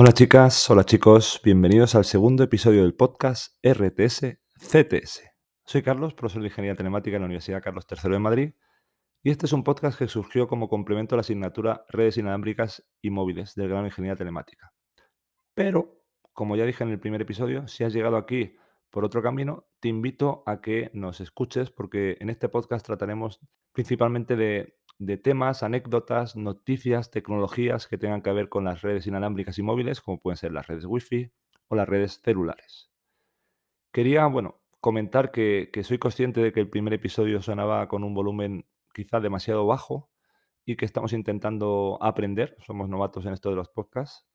Hola chicas, hola chicos, bienvenidos al segundo episodio del podcast RTS CTS. Soy Carlos, profesor de Ingeniería Telemática en la Universidad Carlos III de Madrid, y este es un podcast que surgió como complemento a la asignatura Redes Inalámbricas y Móviles del grado Ingeniería Telemática. Pero, como ya dije en el primer episodio, si has llegado aquí por otro camino, te invito a que nos escuches porque en este podcast trataremos principalmente de, de temas, anécdotas, noticias, tecnologías que tengan que ver con las redes inalámbricas y móviles, como pueden ser las redes Wi-Fi o las redes celulares. Quería, bueno, comentar que, que soy consciente de que el primer episodio sonaba con un volumen quizá demasiado bajo y que estamos intentando aprender, somos novatos en esto de los podcasts,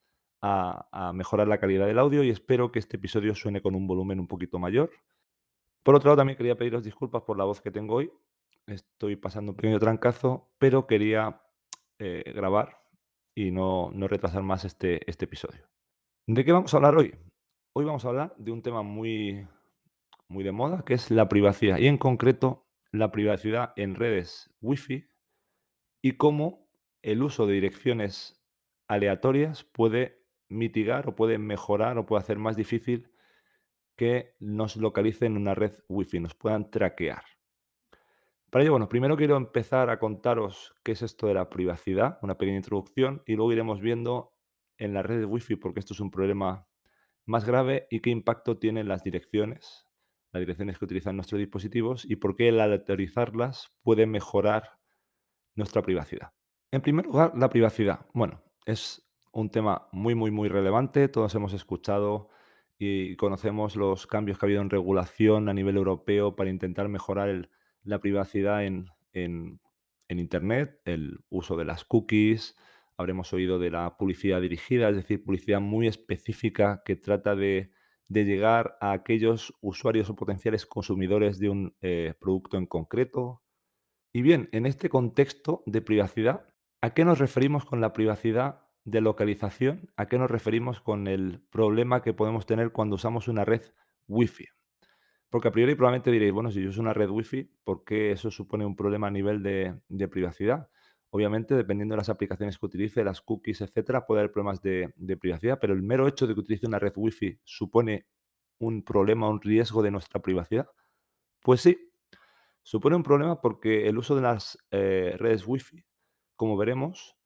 a, a mejorar la calidad del audio y espero que este episodio suene con un volumen un poquito mayor. Por otro lado, también quería pediros disculpas por la voz que tengo hoy. Estoy pasando un pequeño trancazo, pero quería eh, grabar y no, no retrasar más este, este episodio. ¿De qué vamos a hablar hoy? Hoy vamos a hablar de un tema muy, muy de moda, que es la privacidad, y en concreto la privacidad en redes Wi-Fi y cómo el uso de direcciones aleatorias puede mitigar o puede mejorar o puede hacer más difícil que nos localicen en una red Wi-Fi, nos puedan traquear. Para ello, bueno, primero quiero empezar a contaros qué es esto de la privacidad, una pequeña introducción, y luego iremos viendo en las redes Wi-Fi, porque esto es un problema más grave y qué impacto tienen las direcciones, las direcciones que utilizan nuestros dispositivos y por qué el aleatorizarlas puede mejorar nuestra privacidad. En primer lugar, la privacidad. Bueno, es un tema muy, muy, muy relevante. Todos hemos escuchado y conocemos los cambios que ha habido en regulación a nivel europeo para intentar mejorar el, la privacidad en, en, en, Internet, el uso de las cookies, habremos oído de la publicidad dirigida, es decir, publicidad muy específica que trata de, de llegar a aquellos usuarios o potenciales consumidores de un eh, producto en concreto. Y bien, en este contexto de privacidad, ¿a qué nos referimos con la privacidad de localización? ¿A qué nos referimos con el problema que podemos tener cuando usamos una red Wi-Fi? Porque a priori probablemente diréis, bueno, si yo uso una red Wi-Fi, ¿por qué eso supone un problema a nivel de, privacidad? Obviamente, dependiendo de las aplicaciones que utilice, las cookies, etcétera, puede haber problemas de, de, privacidad, pero el mero hecho de que utilice una red Wi-Fi supone un problema, un riesgo de nuestra privacidad. Pues sí, supone un problema porque el uso de las eh, redes Wi-Fi, como veremos,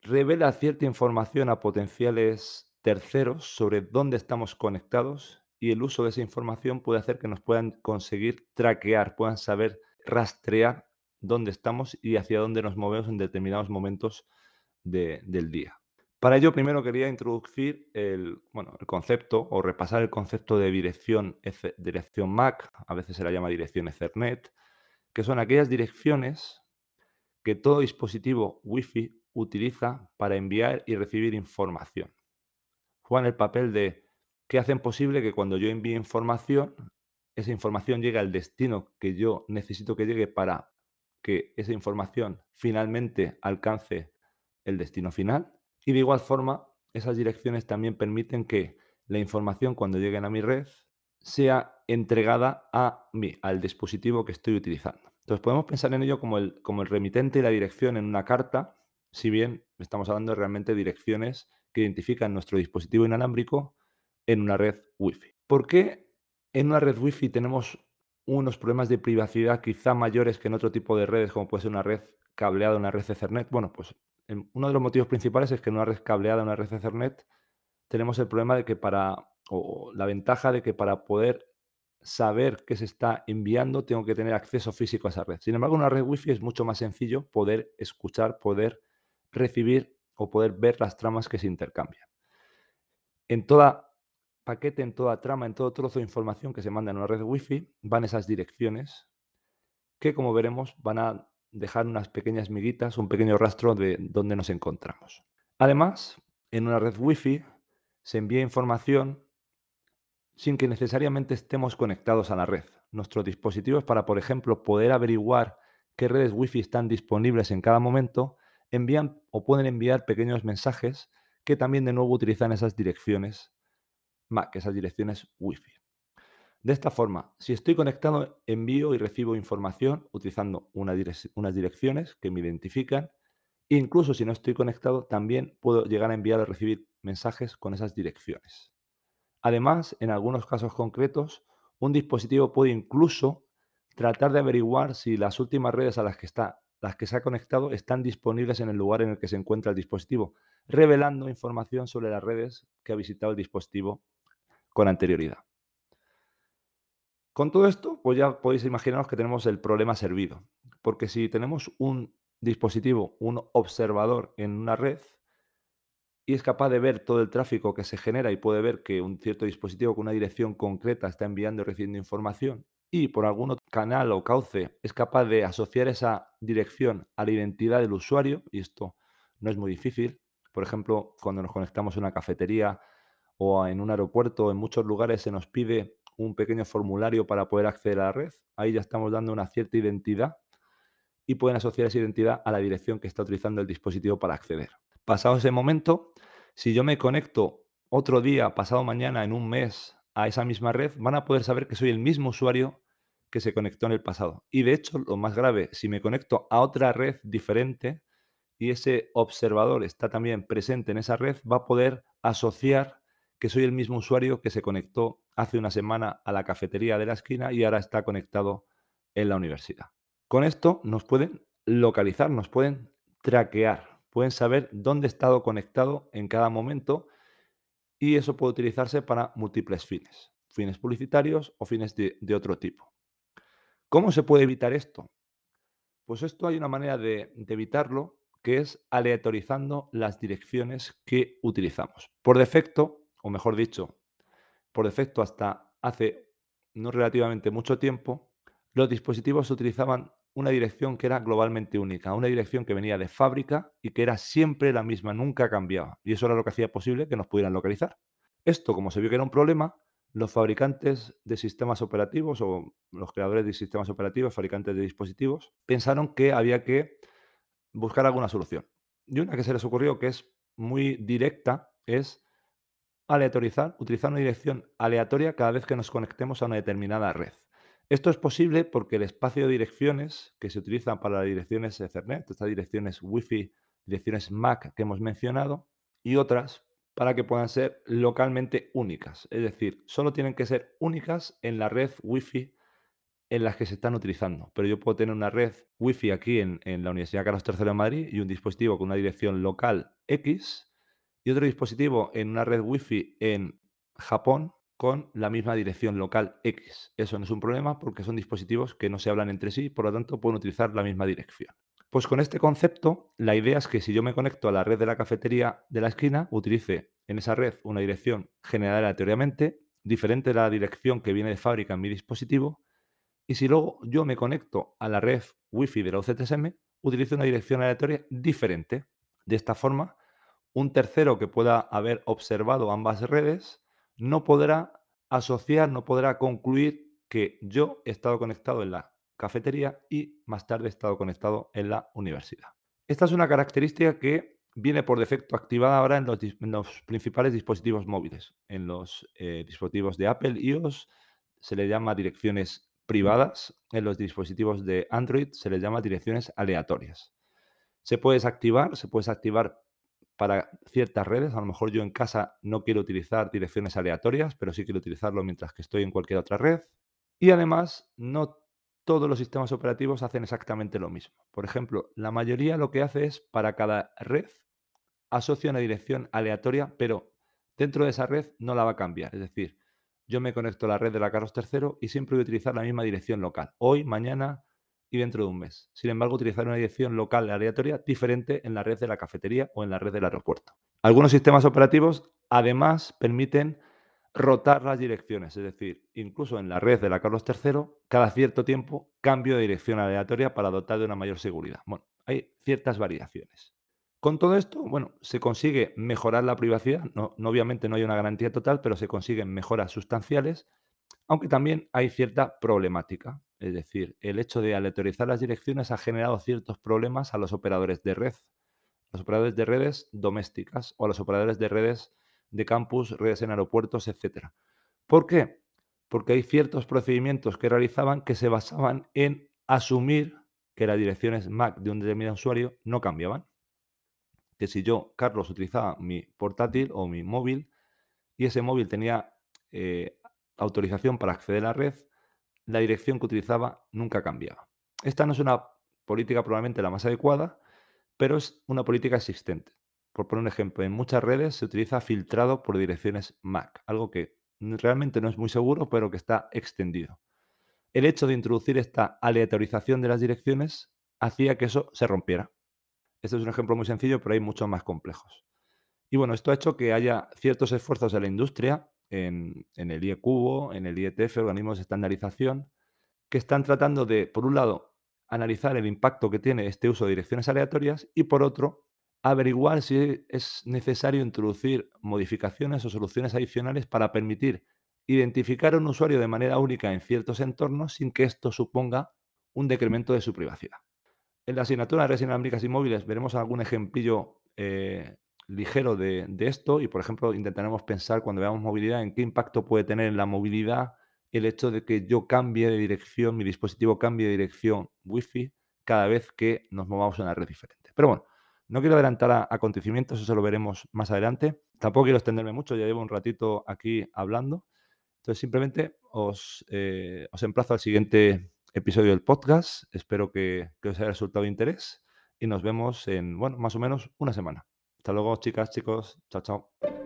revela cierta información a potenciales terceros sobre dónde estamos conectados y el uso de esa información puede hacer que nos puedan conseguir traquear, puedan saber rastrear dónde estamos y hacia dónde nos movemos en determinados momentos de, del día. Para ello, primero quería introducir el, bueno, el concepto o repasar el concepto de dirección, dirección MAC, a veces se la llama dirección Ethernet, que son aquellas direcciones que todo dispositivo Wi-Fi utiliza para enviar y recibir información. Juegan el papel de que hacen posible que cuando yo envíe información, esa información llegue al destino que yo necesito que llegue para que esa información finalmente alcance el destino final. Y de igual forma, esas direcciones también permiten que la información cuando llegue a mi red sea entregada a mí, al dispositivo que estoy utilizando. Entonces podemos pensar en ello como el, como el remitente y la dirección en una carta, si bien estamos hablando de realmente direcciones que identifican nuestro dispositivo inalámbrico en una red Wi-Fi. ¿Por qué en una red Wi-Fi tenemos unos problemas de privacidad quizá mayores que en otro tipo de redes, como puede ser una red cableada, una red Ethernet? Bueno, pues uno de los motivos principales es que en una red cableada, una red Ethernet, tenemos el problema de que para, o la ventaja de que para poder saber qué se está enviando, tengo que tener acceso físico a esa red. Sin embargo, en una red Wi-Fi es mucho más sencillo poder escuchar, poder recibir o poder ver las tramas que se intercambian. En toda paquete, en toda trama, en todo trozo de información que se manda en una red Wi-Fi, van esas direcciones que, como veremos, van a dejar unas pequeñas miguitas, un pequeño rastro de dónde nos encontramos. Además, en una red Wi-Fi se envía información sin que necesariamente estemos conectados a la red. Nuestros dispositivos, para, por ejemplo, poder averiguar qué redes Wi-Fi están disponibles en cada momento, envían o pueden enviar pequeños mensajes que también de nuevo utilizan esas direcciones MAC, esas direcciones Wi-Fi. De esta forma, si estoy conectado, envío y recibo información utilizando una unas direcciones que me identifican Incluso si no estoy conectado, también puedo llegar a enviar o recibir mensajes con esas direcciones. Además, en algunos casos concretos, un dispositivo puede incluso tratar de averiguar si las últimas redes a las que, está, las que se ha conectado están disponibles en el lugar en el que se encuentra el dispositivo, revelando información sobre las redes que ha visitado el dispositivo con anterioridad. Con todo esto, pues ya podéis imaginaros que tenemos el problema servido, porque si tenemos un dispositivo, un observador en una red, y es capaz de ver todo el tráfico que se genera y puede ver que un cierto dispositivo con una dirección concreta está enviando y recibiendo información y por algún canal o cauce es capaz de asociar esa dirección a la identidad del usuario, y esto no es muy difícil, por ejemplo, cuando nos conectamos a una cafetería o en un aeropuerto, en muchos lugares se nos pide un pequeño formulario para poder acceder a la red, ahí ya estamos dando una cierta identidad y pueden asociar esa identidad a la dirección que está utilizando el dispositivo para acceder. Pasado ese momento, si yo me conecto otro día, pasado mañana, en un mes, a esa misma red, van a poder saber que soy el mismo usuario que se conectó en el pasado. Y de hecho, lo más grave, si me conecto a otra red diferente y ese observador está también presente en esa red, va a poder asociar que soy el mismo usuario que se conectó hace una semana a la cafetería de la esquina y ahora está conectado en la universidad. Con esto nos pueden localizar, nos pueden traquear, pueden saber dónde he estado conectado en cada momento y eso puede utilizarse para múltiples fines, fines publicitarios o fines de, otro tipo. ¿Cómo se puede evitar esto? Pues esto hay una manera de, de evitarlo que es aleatorizando las direcciones que utilizamos. Por defecto, o mejor dicho, por defecto hasta hace no relativamente mucho tiempo, los dispositivos utilizaban una dirección que era globalmente única, una dirección que venía de fábrica y que era siempre la misma, nunca cambiaba. Y eso era lo que hacía posible que nos pudieran localizar. Esto, como se vio que era un problema, los fabricantes de sistemas operativos o los creadores de sistemas operativos, fabricantes de dispositivos, pensaron que había que buscar alguna solución. Y una que se les ocurrió que es muy directa es aleatorizar, utilizar una dirección aleatoria cada vez que nos conectemos a una determinada red. Esto es posible porque el espacio de direcciones que se utilizan para las direcciones Ethernet, estas direcciones Wi-Fi, direcciones MAC que hemos mencionado, y otras para que puedan ser localmente únicas. Es decir, solo tienen que ser únicas en la red Wi-Fi en las que se están utilizando. Pero yo puedo tener una red Wi-Fi aquí en, en la Universidad Carlos III de Madrid y un dispositivo con una dirección local X otro dispositivo en una red Wi-Fi en Japón con la misma dirección local X. Eso no es un problema porque son dispositivos que no se hablan entre sí, por lo tanto pueden utilizar la misma dirección. Pues con este concepto, la idea es que si yo me conecto a la red de la cafetería de la esquina, utilice en esa red una dirección generada aleatoriamente, diferente de la dirección que viene de fábrica en mi dispositivo, y si luego yo me conecto a la red Wi-Fi de la UCTSM, utilizo una dirección aleatoria diferente. De esta forma, un tercero que pueda haber observado ambas redes no podrá asociar, no podrá concluir que yo he estado conectado en la cafetería y más tarde he estado conectado en la universidad. Esta es una característica que viene por defecto activada ahora en los, principales dispositivos móviles. En los eh, dispositivos de Apple iOS se le llama direcciones privadas, en los dispositivos de Android se les llama direcciones aleatorias. Se puede desactivar, se puede desactivar para ciertas redes. A lo mejor yo en casa no quiero utilizar direcciones aleatorias, pero sí quiero utilizarlo mientras que estoy en cualquier otra red. Y además, no todos los sistemas operativos hacen exactamente lo mismo. Por ejemplo, la mayoría lo que hace es para cada red asocia una dirección aleatoria, pero dentro de esa red no la va a cambiar. Es decir, yo me conecto a la red de la Carlos III y siempre voy a utilizar la misma dirección local. Hoy, mañana, y dentro de un mes. Sin embargo, utilizar una dirección local aleatoria diferente en la red de la cafetería o en la red del aeropuerto. Algunos sistemas operativos además permiten rotar las direcciones, es decir, incluso en la red de la Carlos III, cada cierto tiempo cambio de dirección aleatoria para dotar de una mayor seguridad. Bueno, hay ciertas variaciones. Con todo esto, bueno, se consigue mejorar la privacidad, no, obviamente no hay una garantía total, pero se consiguen mejoras sustanciales aunque también hay cierta problemática. Es decir, el hecho de aleatorizar las direcciones ha generado ciertos problemas a los operadores de red, a los operadores de redes domésticas o a los operadores de redes de campus, redes en aeropuertos, etc. ¿Por qué? Porque hay ciertos procedimientos que realizaban que se basaban en asumir que las direcciones MAC de un determinado usuario no cambiaban. que si yo, Carlos, utilizaba mi portátil o mi móvil y ese móvil tenía eh, autorización para acceder a la red, la dirección que utilizaba nunca cambiaba. Esta no es una política probablemente la más adecuada, pero es una política existente. Por poner un ejemplo, en muchas redes se utiliza filtrado por direcciones MAC, algo que realmente no es muy seguro, pero que está extendido. El hecho de introducir esta aleatorización de las direcciones hacía que eso se rompiera. Este es un ejemplo muy sencillo, pero hay muchos más complejos. Y bueno, esto ha hecho que haya ciertos esfuerzos de la industria, en, el IECubo, en el IETF, organismos de estandarización, que están tratando de, por un lado, analizar el impacto que tiene este uso de direcciones aleatorias y, por otro, averiguar si es necesario introducir modificaciones o soluciones adicionales para permitir identificar a un usuario de manera única en ciertos entornos sin que esto suponga un decremento de su privacidad. En la asignatura de redes inalámbricas y móviles veremos algún ejemplillo eh, ligero de, esto y, por ejemplo, intentaremos pensar cuando veamos movilidad en qué impacto puede tener en la movilidad el hecho de que yo cambie de dirección, mi dispositivo cambie de dirección Wi-Fi cada vez que nos movamos en una red diferente. Pero bueno, no quiero adelantar a acontecimientos, eso lo veremos más adelante. Tampoco quiero extenderme mucho, ya llevo un ratito aquí hablando. Entonces, simplemente os, eh, emplazo al siguiente episodio del podcast. Espero que, que, os haya resultado de interés y nos vemos en, bueno, más o menos una semana. Hasta luego, chicas, chicos. Chao, chao.